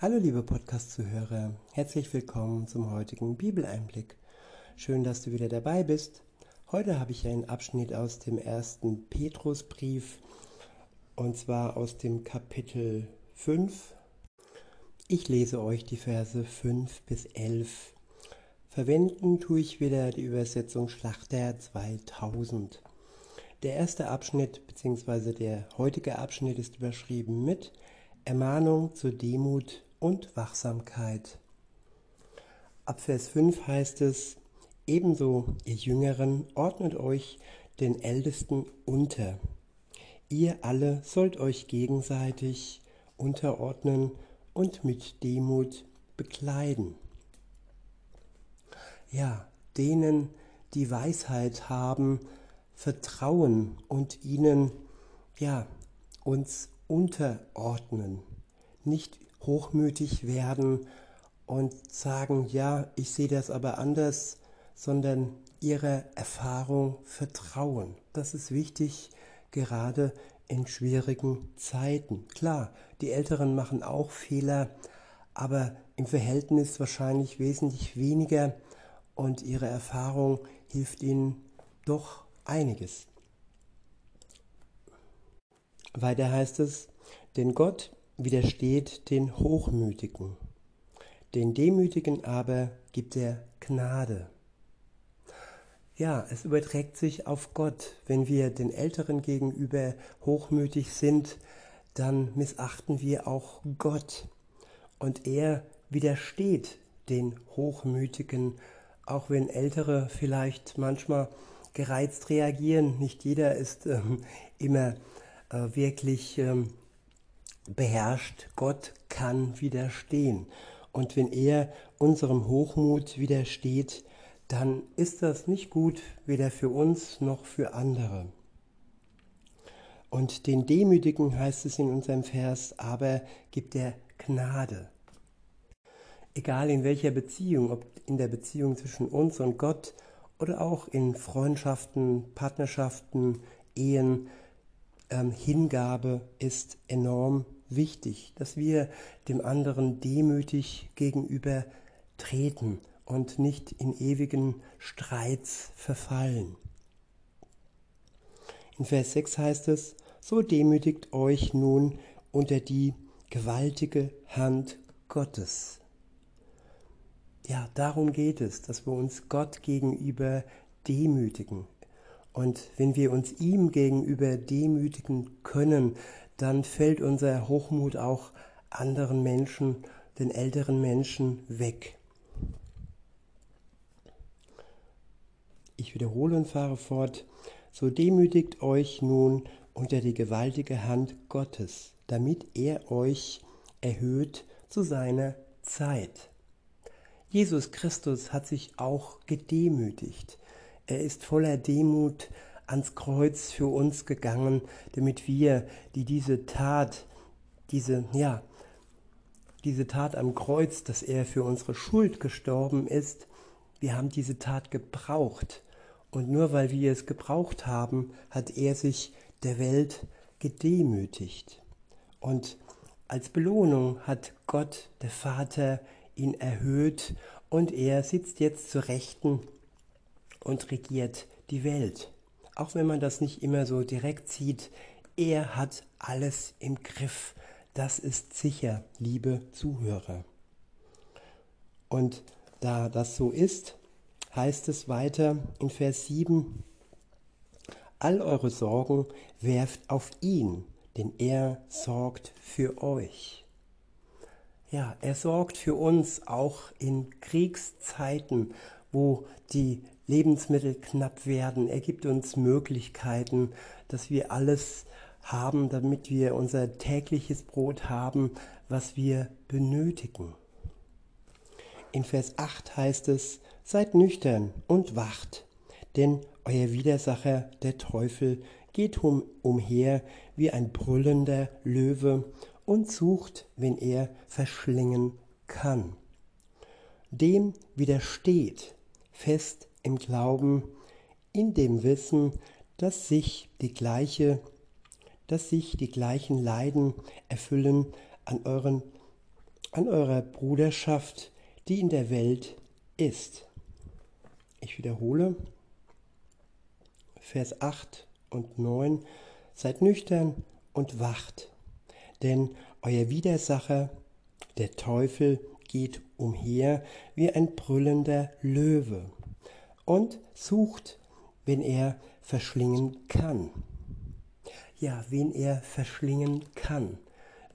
Hallo liebe Podcast-Zuhörer, herzlich willkommen zum heutigen Bibeleinblick. Schön, dass du wieder dabei bist. Heute habe ich einen Abschnitt aus dem ersten Petrusbrief und zwar aus dem Kapitel 5. Ich lese euch die Verse 5 bis 11. Verwenden tue ich wieder die Übersetzung Schlachter 2000. Der erste Abschnitt bzw. der heutige Abschnitt ist überschrieben mit Ermahnung zur Demut und Wachsamkeit. Ab Vers 5 heißt es, ebenso ihr Jüngeren ordnet euch den Ältesten unter. Ihr alle sollt euch gegenseitig unterordnen und mit Demut bekleiden. Ja, denen, die Weisheit haben, vertrauen und ihnen, ja, uns unterordnen, nicht hochmütig werden und sagen, ja, ich sehe das aber anders, sondern ihrer Erfahrung vertrauen. Das ist wichtig, gerade in schwierigen Zeiten. Klar, die Älteren machen auch Fehler, aber im Verhältnis wahrscheinlich wesentlich weniger und ihre Erfahrung hilft ihnen doch einiges. Weiter heißt es, denn Gott widersteht den Hochmütigen, den Demütigen aber gibt er Gnade. Ja, es überträgt sich auf Gott. Wenn wir den Älteren gegenüber hochmütig sind, dann missachten wir auch Gott. Und er widersteht den Hochmütigen, auch wenn Ältere vielleicht manchmal gereizt reagieren. Nicht jeder ist ähm, immer äh, wirklich ähm, beherrscht. Gott kann widerstehen. Und wenn er unserem Hochmut widersteht, dann ist das nicht gut, weder für uns noch für andere. Und den Demütigen heißt es in unserem Vers, aber gibt er Gnade. Egal in welcher Beziehung, ob in der Beziehung zwischen uns und Gott oder auch in Freundschaften, Partnerschaften, Ehen, ähm, Hingabe ist enorm wichtig, dass wir dem anderen demütig gegenüber treten und nicht in ewigen Streits verfallen. In Vers 6 heißt es, so demütigt euch nun unter die gewaltige Hand Gottes. Ja, darum geht es, dass wir uns Gott gegenüber demütigen. Und wenn wir uns ihm gegenüber demütigen können, dann fällt unser Hochmut auch anderen Menschen, den älteren Menschen weg. Ich wiederhole und fahre fort. So demütigt euch nun unter die gewaltige Hand Gottes, damit er euch erhöht zu seiner Zeit. Jesus Christus hat sich auch gedemütigt. Er ist voller Demut ans Kreuz für uns gegangen, damit wir, die diese Tat, diese, ja, diese Tat am Kreuz, dass er für unsere Schuld gestorben ist, wir haben diese Tat gebraucht. Und nur weil wir es gebraucht haben, hat er sich der Welt gedemütigt. Und als Belohnung hat Gott, der Vater, ihn erhöht und er sitzt jetzt zur Rechten und regiert die Welt auch wenn man das nicht immer so direkt sieht, er hat alles im Griff. Das ist sicher, liebe Zuhörer. Und da das so ist, heißt es weiter in Vers 7, all eure Sorgen werft auf ihn, denn er sorgt für euch. Ja, er sorgt für uns auch in Kriegszeiten, wo die Lebensmittel knapp werden. Er gibt uns Möglichkeiten, dass wir alles haben, damit wir unser tägliches Brot haben, was wir benötigen. In Vers 8 heißt es, seid nüchtern und wacht, denn euer Widersacher, der Teufel, geht um, umher wie ein brüllender Löwe und sucht, wenn er verschlingen kann. Dem widersteht fest im Glauben, in dem Wissen, dass sich die gleiche, dass sich die gleichen Leiden erfüllen an euren an eurer Bruderschaft, die in der Welt ist. Ich wiederhole, Vers 8 und 9, seid nüchtern und wacht, denn euer Widersacher, der Teufel, geht umher wie ein brüllender Löwe und sucht, wen er verschlingen kann. Ja, wen er verschlingen kann.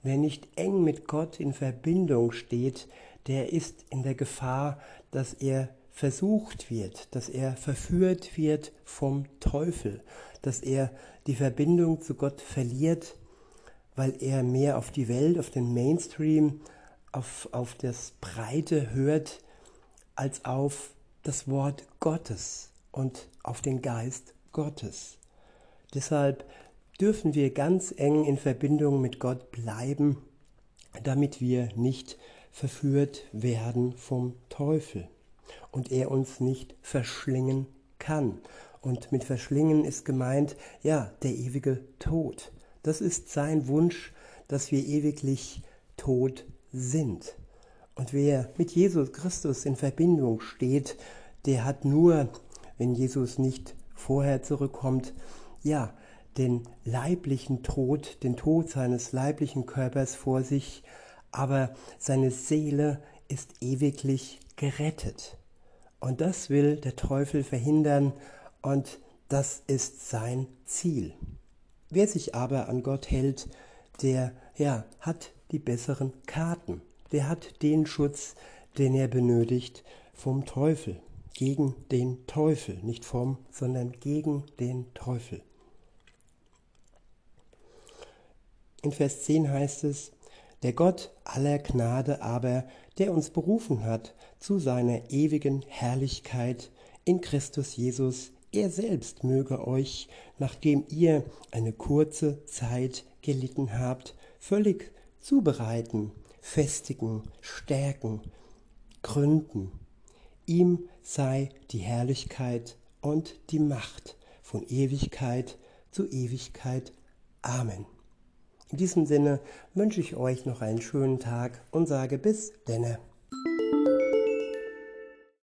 Wer nicht eng mit Gott in Verbindung steht, der ist in der Gefahr, dass er versucht wird, dass er verführt wird vom Teufel, dass er die Verbindung zu Gott verliert, weil er mehr auf die Welt, auf den Mainstream, auf, auf das Breite hört, als auf das Wort Gottes und auf den Geist Gottes. Deshalb dürfen wir ganz eng in Verbindung mit Gott bleiben, damit wir nicht verführt werden vom Teufel und er uns nicht verschlingen kann. Und mit verschlingen ist gemeint, ja, der ewige Tod. Das ist sein Wunsch, dass wir ewiglich tot sind. Und wer mit Jesus Christus in Verbindung steht, der hat nur, wenn Jesus nicht vorher zurückkommt, ja, den leiblichen Tod, den Tod seines leiblichen Körpers vor sich, aber seine Seele ist ewiglich gerettet. Und das will der Teufel verhindern und das ist sein Ziel. Wer sich aber an Gott hält, der ja, hat die besseren Karten. Der hat den Schutz, den er benötigt vom Teufel. Gegen den Teufel. Nicht vom, sondern gegen den Teufel. In Vers 10 heißt es, der Gott aller Gnade aber, der uns berufen hat zu seiner ewigen Herrlichkeit in Christus Jesus, er selbst möge euch, nachdem ihr eine kurze Zeit gelitten habt, völlig zubereiten, festigen, stärken, gründen. Ihm sei die Herrlichkeit und die Macht von Ewigkeit zu Ewigkeit. Amen. In diesem Sinne wünsche ich euch noch einen schönen Tag und sage bis denne.